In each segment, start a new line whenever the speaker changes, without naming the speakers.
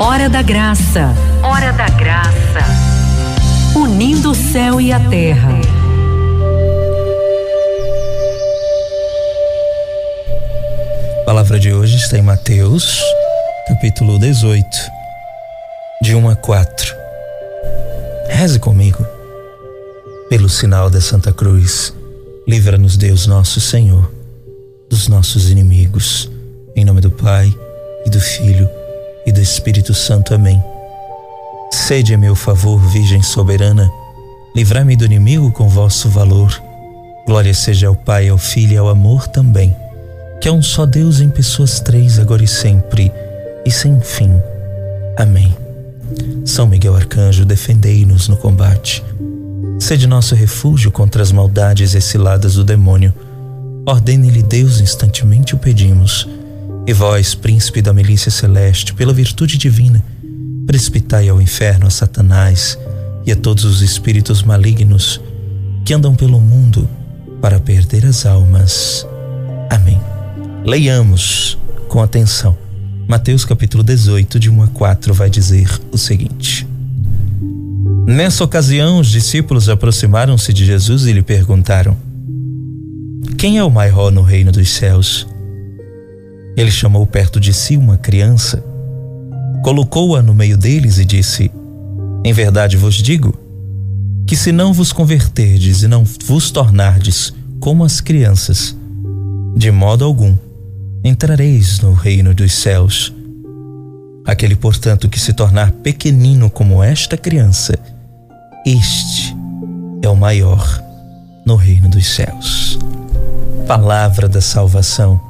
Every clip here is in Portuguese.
Hora da Graça. Hora da Graça. Unindo o céu e a terra.
A palavra de hoje está em Mateus, capítulo 18, de 1 a 4. Reze comigo. Pelo sinal da Santa Cruz, livra-nos Deus nosso Senhor dos nossos inimigos. Em nome do Pai, e do Filho, e do Espírito Santo. Amém. Sede a meu favor, Virgem soberana, livrai-me do inimigo com vosso valor. Glória seja ao Pai, ao Filho e ao amor também, que é um só Deus em pessoas três, agora e sempre, e sem fim. Amém. São Miguel Arcanjo, defendei-nos no combate. Sede nosso refúgio contra as maldades e ciladas do demônio. Ordene-lhe Deus instantemente o pedimos. E vós, príncipe da milícia celeste, pela virtude divina, precipitai ao inferno a Satanás e a todos os espíritos malignos que andam pelo mundo para perder as almas. Amém. Leiamos com atenção. Mateus capítulo 18, de 1 a 4, vai dizer o seguinte: Nessa ocasião, os discípulos aproximaram-se de Jesus e lhe perguntaram: Quem é o maior no reino dos céus? Ele chamou perto de si uma criança, colocou-a no meio deles e disse: Em verdade vos digo que se não vos converterdes e não vos tornardes como as crianças, de modo algum entrareis no reino dos céus. Aquele, portanto, que se tornar pequenino como esta criança, este é o maior no reino dos céus. Palavra da salvação.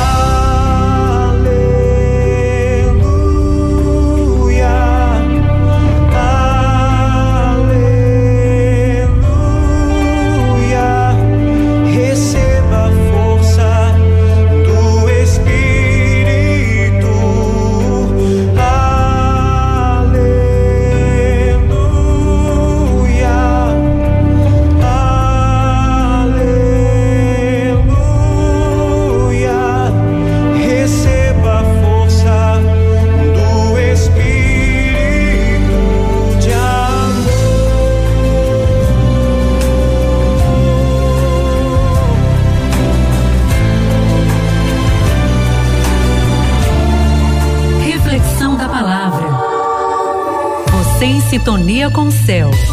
Sintonia com o céu.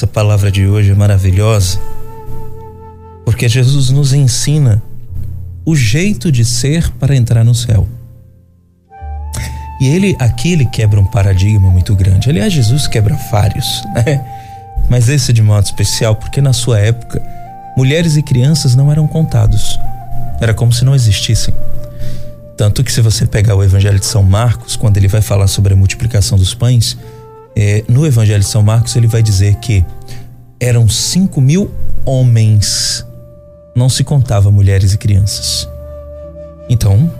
Essa palavra de hoje é maravilhosa, porque Jesus nos ensina o jeito de ser para entrar no céu. E ele aqui ele quebra um paradigma muito grande. Aliás, Jesus quebra vários, né? Mas esse de modo especial, porque na sua época mulheres e crianças não eram contados. Era como se não existissem. Tanto que se você pegar o Evangelho de São Marcos, quando ele vai falar sobre a multiplicação dos pães, é, no Evangelho de São Marcos, ele vai dizer que eram cinco mil homens, não se contava mulheres e crianças. Então,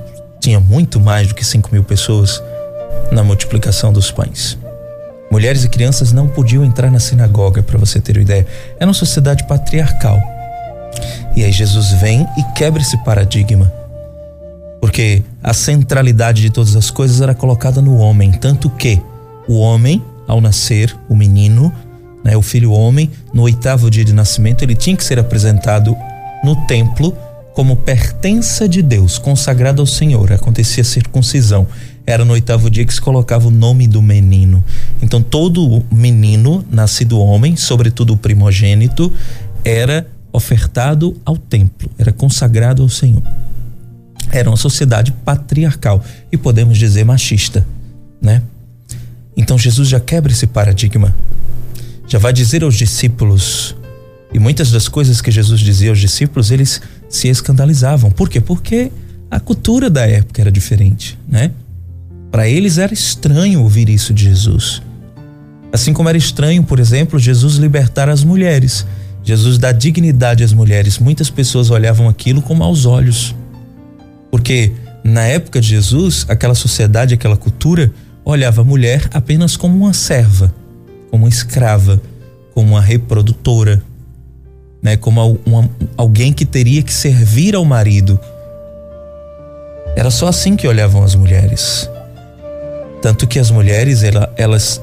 tinha muito mais do que cinco mil pessoas na multiplicação dos pães. Mulheres e crianças não podiam entrar na sinagoga, para você ter uma ideia. Era uma sociedade patriarcal. E aí Jesus vem e quebra esse paradigma. Porque a centralidade de todas as coisas era colocada no homem, tanto que o homem ao nascer, o menino, né, o filho homem, no oitavo dia de nascimento, ele tinha que ser apresentado no templo como pertença de Deus, consagrado ao Senhor. Acontecia circuncisão. Era no oitavo dia que se colocava o nome do menino. Então, todo menino nascido homem, sobretudo o primogênito, era ofertado ao templo, era consagrado ao Senhor. Era uma sociedade patriarcal e podemos dizer machista, né? Então Jesus já quebra esse paradigma. já vai dizer aos discípulos, e muitas das coisas que Jesus dizia aos discípulos, eles se escandalizavam. Por quê? Porque a cultura da época era diferente, né? Para eles era estranho ouvir isso de Jesus. Assim como era estranho, por exemplo, Jesus libertar as mulheres. Jesus dá dignidade às mulheres. Muitas pessoas olhavam aquilo com maus olhos. Porque na época de Jesus, aquela sociedade, aquela cultura, olhava a mulher apenas como uma serva, como uma escrava, como uma reprodutora, né? como uma, alguém que teria que servir ao marido. Era só assim que olhavam as mulheres. Tanto que as mulheres, ela, elas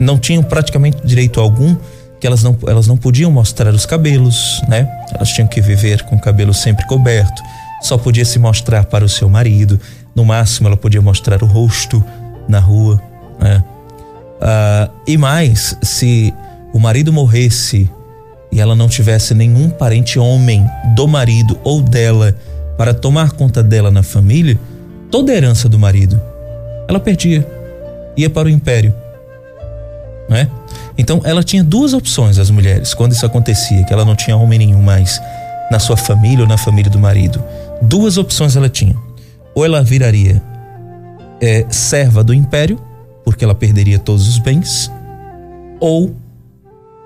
não tinham praticamente direito algum, que elas não, elas não podiam mostrar os cabelos, né? Elas tinham que viver com o cabelo sempre coberto, só podia se mostrar para o seu marido, no máximo ela podia mostrar o rosto na rua, né? Ah, e mais, se o marido morresse e ela não tivesse nenhum parente homem do marido ou dela para tomar conta dela na família, toda a herança do marido ela perdia, ia para o império, né? Então ela tinha duas opções as mulheres quando isso acontecia, que ela não tinha homem nenhum mais na sua família ou na família do marido. Duas opções ela tinha: ou ela viraria é, serva do império, porque ela perderia todos os bens, ou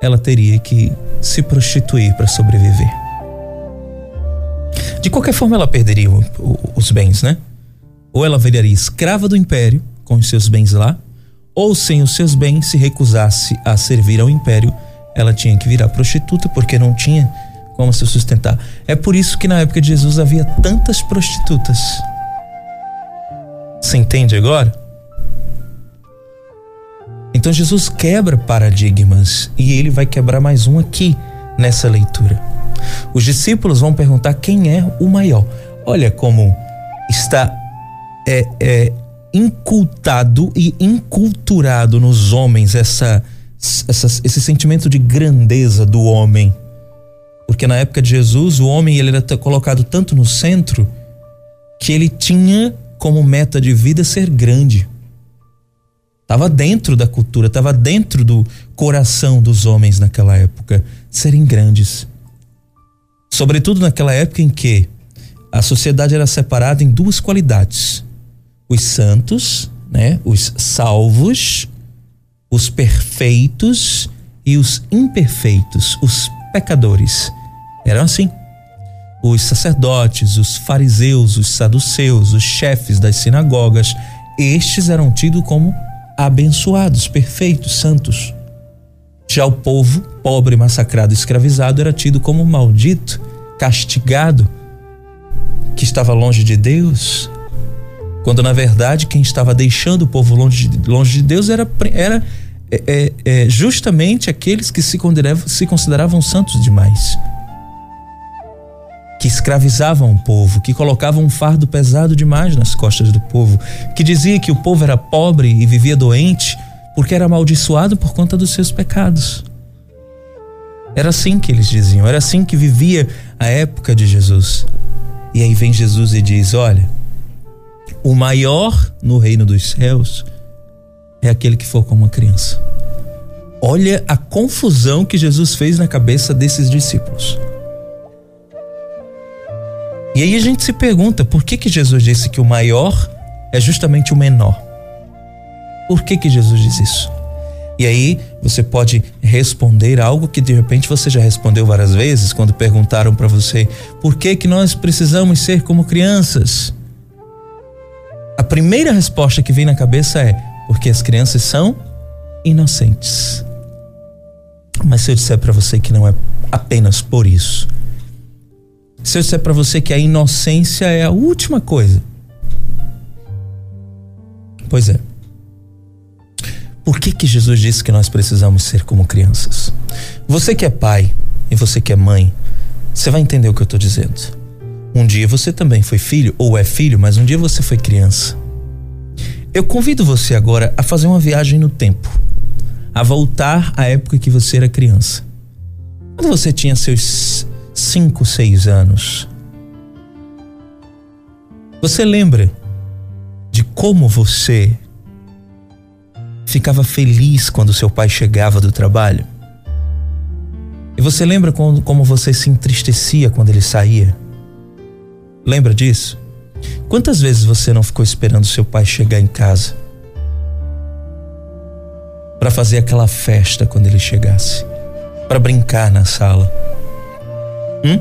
ela teria que se prostituir para sobreviver. De qualquer forma, ela perderia os bens, né? Ou ela viraria escrava do império, com os seus bens lá, ou sem os seus bens, se recusasse a servir ao império, ela tinha que virar prostituta porque não tinha como se sustentar. É por isso que na época de Jesus havia tantas prostitutas. Você entende agora? Então Jesus quebra paradigmas e ele vai quebrar mais um aqui nessa leitura. Os discípulos vão perguntar quem é o maior. Olha como está é, é incultado e inculturado nos homens essa, essa, esse sentimento de grandeza do homem. Porque na época de Jesus, o homem ele era colocado tanto no centro que ele tinha como meta de vida ser grande. Estava dentro da cultura, estava dentro do coração dos homens naquela época, serem grandes. Sobretudo naquela época em que a sociedade era separada em duas qualidades: os santos, né, os salvos, os perfeitos e os imperfeitos, os pecadores. Eram assim. Os sacerdotes, os fariseus, os saduceus, os chefes das sinagogas, estes eram tidos como abençoados, perfeitos, santos. Já o povo, pobre, massacrado, escravizado, era tido como maldito, castigado, que estava longe de Deus, quando na verdade quem estava deixando o povo longe de, longe de Deus era, era é, é, é justamente aqueles que se consideravam, se consideravam santos demais escravizavam o povo, que colocavam um fardo pesado demais nas costas do povo, que dizia que o povo era pobre e vivia doente porque era amaldiçoado por conta dos seus pecados. Era assim que eles diziam, era assim que vivia a época de Jesus. E aí vem Jesus e diz: Olha, o maior no reino dos céus é aquele que for como uma criança. Olha a confusão que Jesus fez na cabeça desses discípulos. E aí a gente se pergunta por que, que Jesus disse que o maior é justamente o menor? Por que, que Jesus diz isso? E aí você pode responder algo que de repente você já respondeu várias vezes quando perguntaram para você por que que nós precisamos ser como crianças. A primeira resposta que vem na cabeça é porque as crianças são inocentes. Mas se eu disser para você que não é apenas por isso, se eu disser para você que a inocência é a última coisa. Pois é. Por que que Jesus disse que nós precisamos ser como crianças? Você que é pai e você que é mãe, você vai entender o que eu estou dizendo. Um dia você também foi filho ou é filho, mas um dia você foi criança. Eu convido você agora a fazer uma viagem no tempo, a voltar à época que você era criança. Quando você tinha seus cinco, seis anos. Você lembra de como você ficava feliz quando seu pai chegava do trabalho? E você lembra como você se entristecia quando ele saía? Lembra disso? Quantas vezes você não ficou esperando seu pai chegar em casa para fazer aquela festa quando ele chegasse, para brincar na sala? Hum?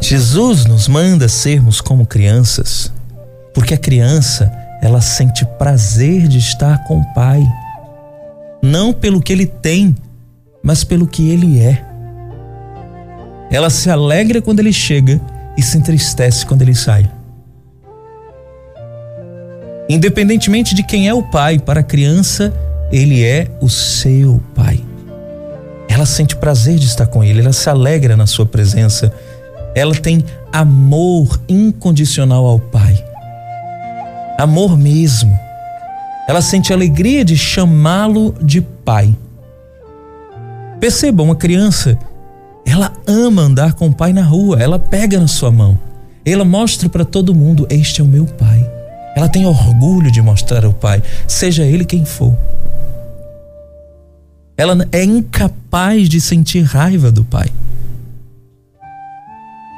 Jesus nos manda sermos como crianças, porque a criança ela sente prazer de estar com o pai, não pelo que ele tem, mas pelo que ele é. Ela se alegra quando ele chega e se entristece quando ele sai. Independentemente de quem é o pai, para a criança, ele é o seu pai. Ela sente prazer de estar com ele, ela se alegra na sua presença. Ela tem amor incondicional ao pai. Amor mesmo. Ela sente alegria de chamá-lo de pai. Perceba, uma criança, ela ama andar com o pai na rua, ela pega na sua mão, ela mostra para todo mundo: Este é o meu pai. Ela tem orgulho de mostrar ao pai, seja ele quem for. Ela é incapaz de sentir raiva do pai.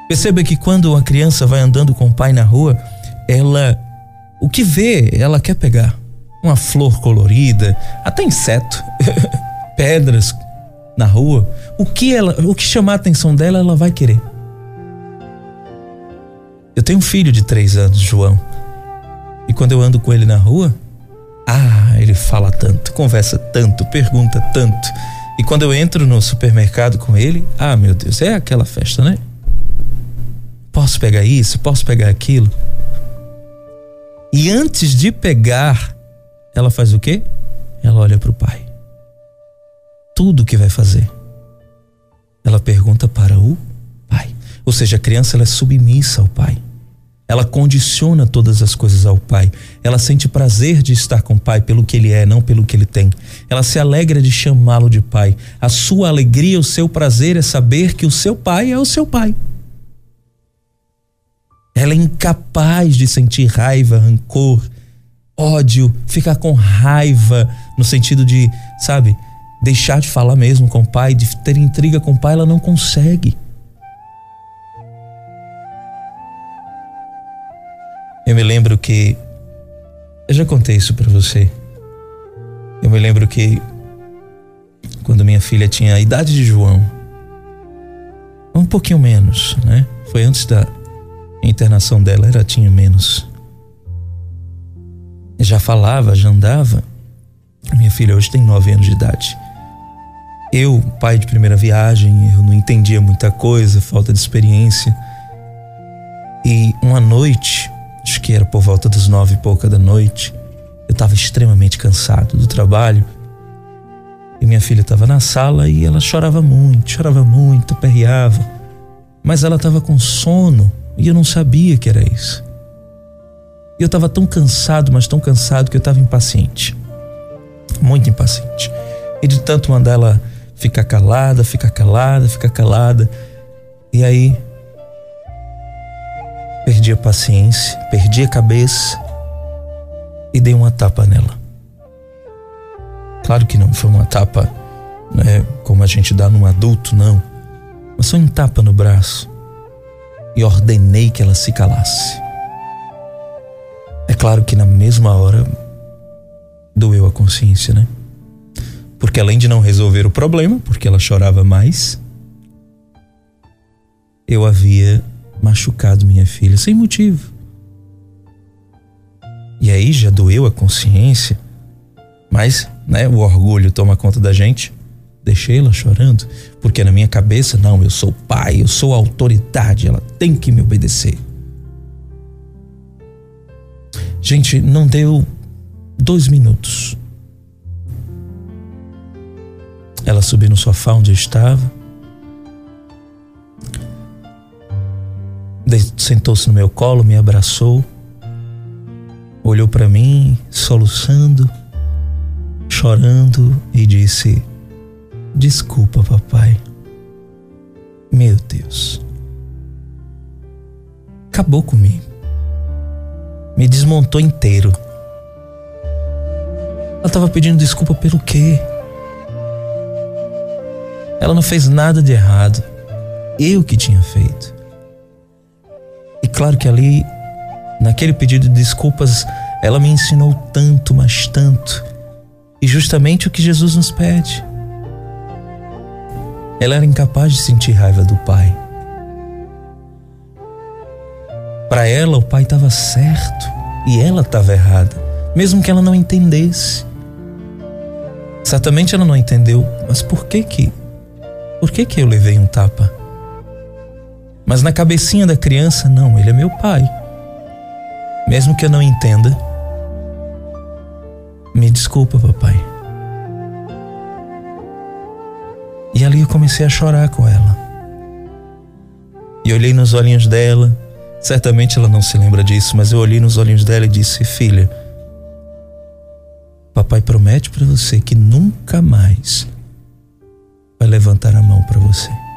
Perceba que quando uma criança vai andando com o pai na rua, ela o que vê, ela quer pegar. Uma flor colorida, até inseto, pedras na rua, o que ela, o que chamar a atenção dela, ela vai querer. Eu tenho um filho de três anos, João, e quando eu ando com ele na rua, ah, ele fala tanto, conversa tanto, pergunta tanto. E quando eu entro no supermercado com ele, ah, meu Deus, é aquela festa, né? Posso pegar isso, posso pegar aquilo. E antes de pegar, ela faz o quê? Ela olha para o pai tudo que vai fazer. Ela pergunta para o pai. Ou seja, a criança ela é submissa ao pai. Ela condiciona todas as coisas ao pai. Ela sente prazer de estar com o pai pelo que ele é, não pelo que ele tem. Ela se alegra de chamá-lo de pai. A sua alegria, o seu prazer é saber que o seu pai é o seu pai. Ela é incapaz de sentir raiva, rancor, ódio, ficar com raiva no sentido de, sabe, deixar de falar mesmo com o pai, de ter intriga com o pai, ela não consegue. Eu me lembro que eu já contei isso para você. Eu me lembro que quando minha filha tinha a idade de João, um pouquinho menos, né? Foi antes da internação dela, ela tinha menos. Já falava, já andava. Minha filha hoje tem nove anos de idade. Eu, pai de primeira viagem, eu não entendia muita coisa, falta de experiência. E uma noite, acho que era por volta das nove e pouca da noite, eu estava extremamente cansado do trabalho. E minha filha estava na sala e ela chorava muito, chorava muito, aperreava. Mas ela estava com sono e eu não sabia que era isso. E eu estava tão cansado, mas tão cansado que eu estava impaciente. Muito impaciente. E de tanto mandar ela fica calada, fica calada, fica calada. E aí perdi a paciência, perdi a cabeça e dei uma tapa nela. Claro que não foi uma tapa né, como a gente dá num adulto, não. Mas foi um tapa no braço e ordenei que ela se calasse. É claro que na mesma hora doeu a consciência, né? Porque além de não resolver o problema, porque ela chorava mais, eu havia machucado minha filha sem motivo. E aí já doeu a consciência, mas né, o orgulho toma conta da gente. Deixei ela chorando, porque na minha cabeça, não, eu sou pai, eu sou autoridade, ela tem que me obedecer. Gente, não deu dois minutos. Ela subiu no sofá onde eu estava. Sentou-se no meu colo, me abraçou, olhou para mim, soluçando, chorando e disse: Desculpa, papai. Meu Deus. Acabou comigo. Me desmontou inteiro. estava pedindo desculpa pelo quê? Ela não fez nada de errado. Eu que tinha feito. Claro que ali, naquele pedido de desculpas, ela me ensinou tanto, mas tanto. E justamente o que Jesus nos pede. Ela era incapaz de sentir raiva do pai. Para ela, o pai estava certo e ela estava errada, mesmo que ela não entendesse. Certamente ela não entendeu, mas por que que? Por que que eu levei um tapa? Mas na cabecinha da criança, não, ele é meu pai. Mesmo que eu não entenda, me desculpa, papai. E ali eu comecei a chorar com ela. E olhei nos olhinhos dela. Certamente ela não se lembra disso, mas eu olhei nos olhinhos dela e disse: Filha, papai promete para você que nunca mais vai levantar a mão para você.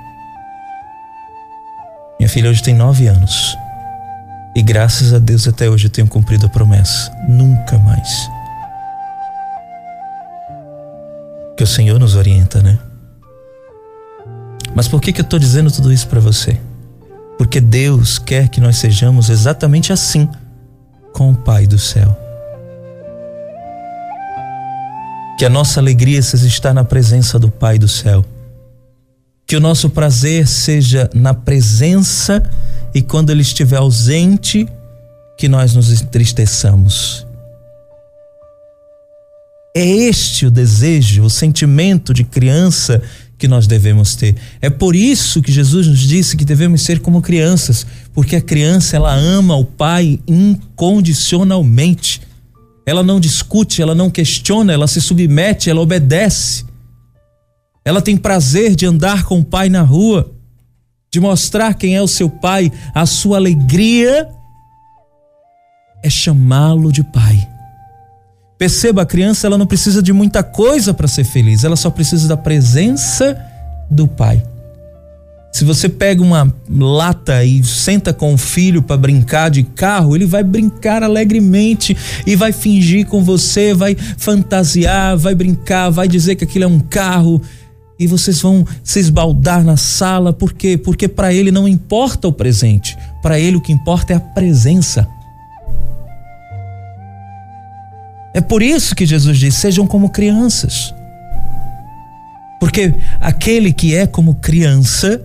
Minha filha hoje tem nove anos. E graças a Deus até hoje eu tenho cumprido a promessa. Nunca mais. Que o Senhor nos orienta, né? Mas por que, que eu estou dizendo tudo isso para você? Porque Deus quer que nós sejamos exatamente assim com o Pai do céu. Que a nossa alegria seja estar na presença do Pai do céu. Que o nosso prazer seja na presença e quando Ele estiver ausente, que nós nos entristeçamos. É este o desejo, o sentimento de criança que nós devemos ter. É por isso que Jesus nos disse que devemos ser como crianças, porque a criança ela ama o pai incondicionalmente. Ela não discute, ela não questiona, ela se submete, ela obedece. Ela tem prazer de andar com o pai na rua, de mostrar quem é o seu pai, a sua alegria é chamá-lo de pai. Perceba, a criança ela não precisa de muita coisa para ser feliz, ela só precisa da presença do pai. Se você pega uma lata e senta com o filho para brincar de carro, ele vai brincar alegremente e vai fingir com você, vai fantasiar, vai brincar, vai dizer que aquilo é um carro e vocês vão se esbaldar na sala, por quê? Porque para ele não importa o presente, para ele o que importa é a presença. É por isso que Jesus diz: sejam como crianças. Porque aquele que é como criança,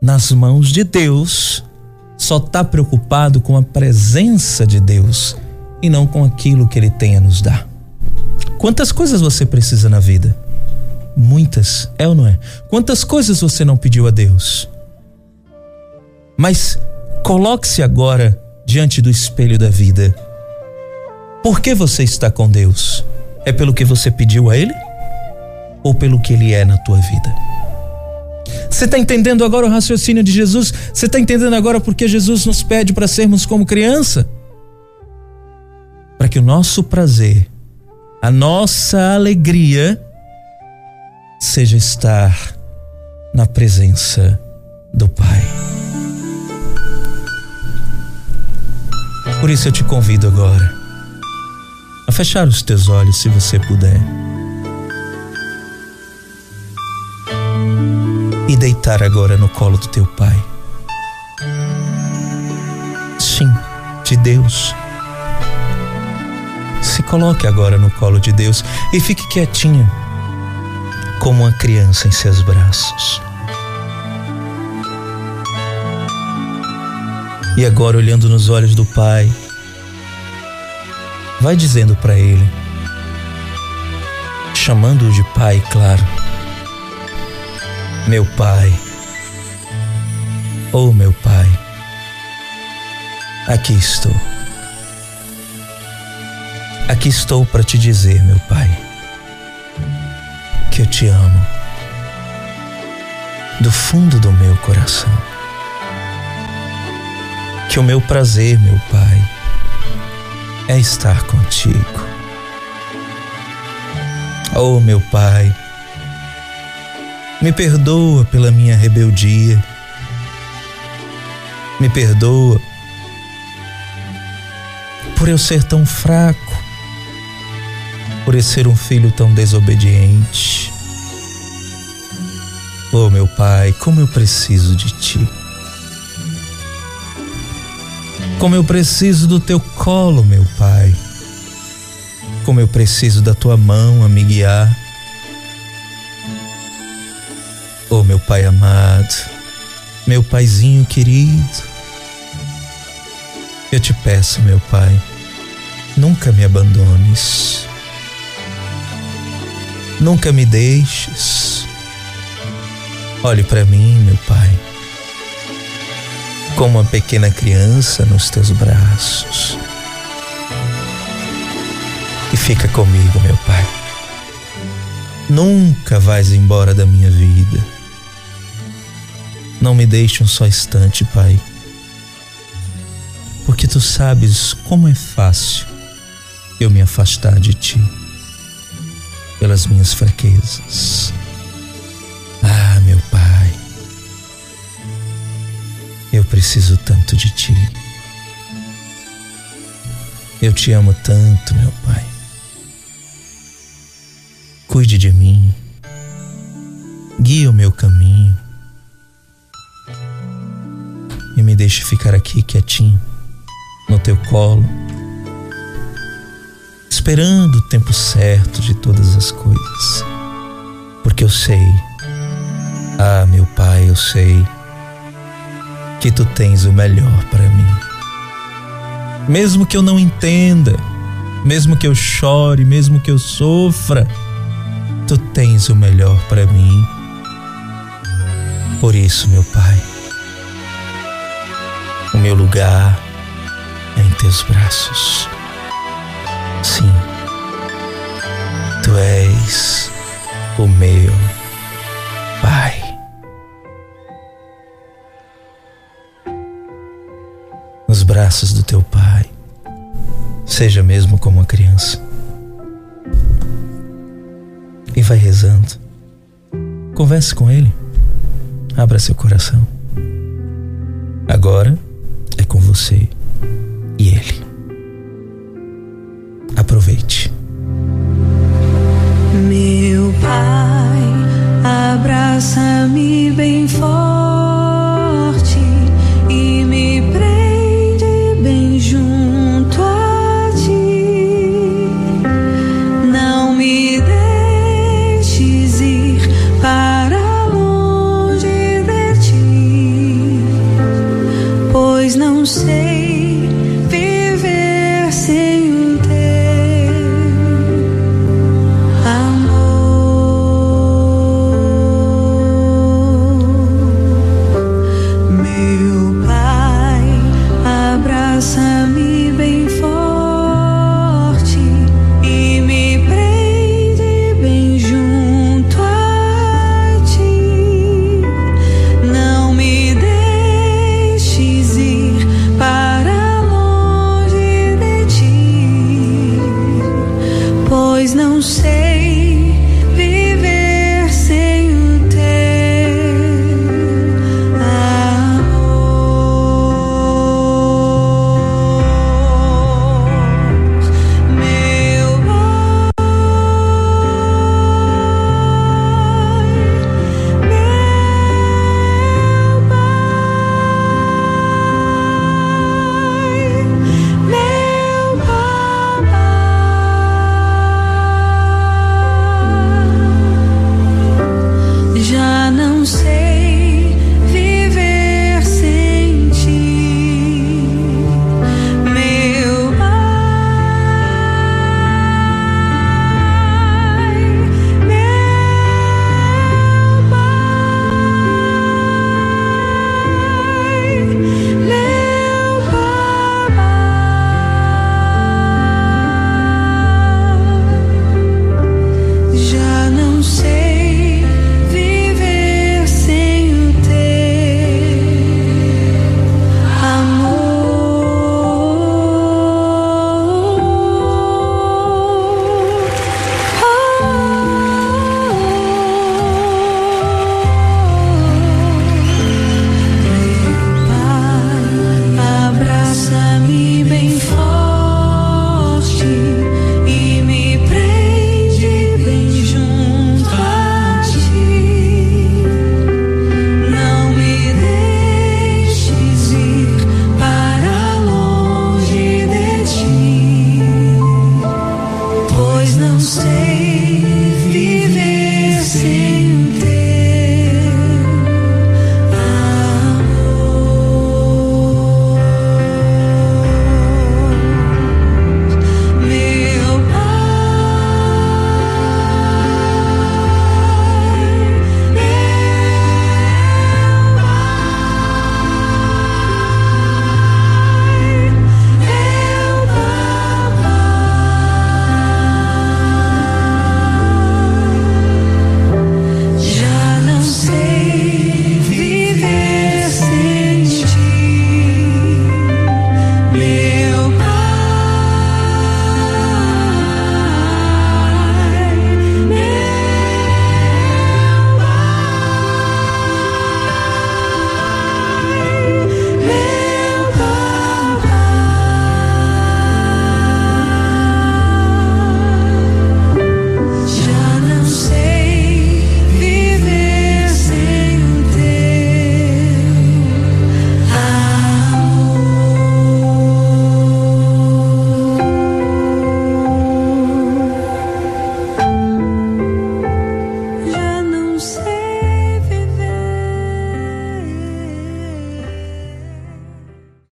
nas mãos de Deus, só está preocupado com a presença de Deus e não com aquilo que Ele tem a nos dar. Quantas coisas você precisa na vida? Muitas, é ou não é? Quantas coisas você não pediu a Deus? Mas coloque-se agora diante do espelho da vida por que você está com Deus? É pelo que você pediu a Ele? Ou pelo que Ele é na tua vida? Você está entendendo agora o raciocínio de Jesus? Você está entendendo agora porque Jesus nos pede para sermos como criança? Para que o nosso prazer, a nossa alegria, seja estar na presença do Pai. Por isso eu te convido agora a fechar os teus olhos se você puder. E deitar agora no colo do teu Pai. Sim, de Deus. Se coloque agora no colo de Deus e fique quietinho, como uma criança em seus braços. E agora, olhando nos olhos do Pai, Vai dizendo para ele, chamando-o de pai, claro. Meu pai, oh meu pai, aqui estou. Aqui estou para te dizer, meu pai, eu te amo do fundo do meu coração. Que o meu prazer, meu pai, é estar contigo. Oh, meu Pai, me perdoa pela minha rebeldia, me perdoa por eu ser tão fraco, por ser um filho tão desobediente. Oh, meu Pai, como eu preciso de Ti. Como eu preciso do Teu colo, meu Pai. Como eu preciso da Tua mão a me guiar. Oh, meu Pai amado, meu Paizinho querido, eu te peço, meu Pai, nunca me abandones, nunca me deixes. Olhe para mim, meu Pai, como uma pequena criança nos teus braços. E fica comigo, meu Pai. Nunca vais embora da minha vida não me deixe um só instante, Pai. Porque tu sabes como é fácil eu me afastar de ti pelas minhas fraquezas. Preciso tanto de ti. Eu te amo tanto, meu Pai. Cuide de mim, guie o meu caminho e me deixe ficar aqui quietinho, no teu colo, esperando o tempo certo de todas as coisas. Porque eu sei, ah, meu Pai, eu sei que tu tens o melhor para mim. Mesmo que eu não entenda, mesmo que eu chore, mesmo que eu sofra, tu tens o melhor para mim. Por isso, meu Pai, o meu lugar é em teus braços. Sim, tu és o meu Braços do teu Pai, seja mesmo como uma criança. E vai rezando. Converse com Ele. Abra seu coração. Agora com você e Ele. Aproveite.
Meu Pai, abraça-me bem forte.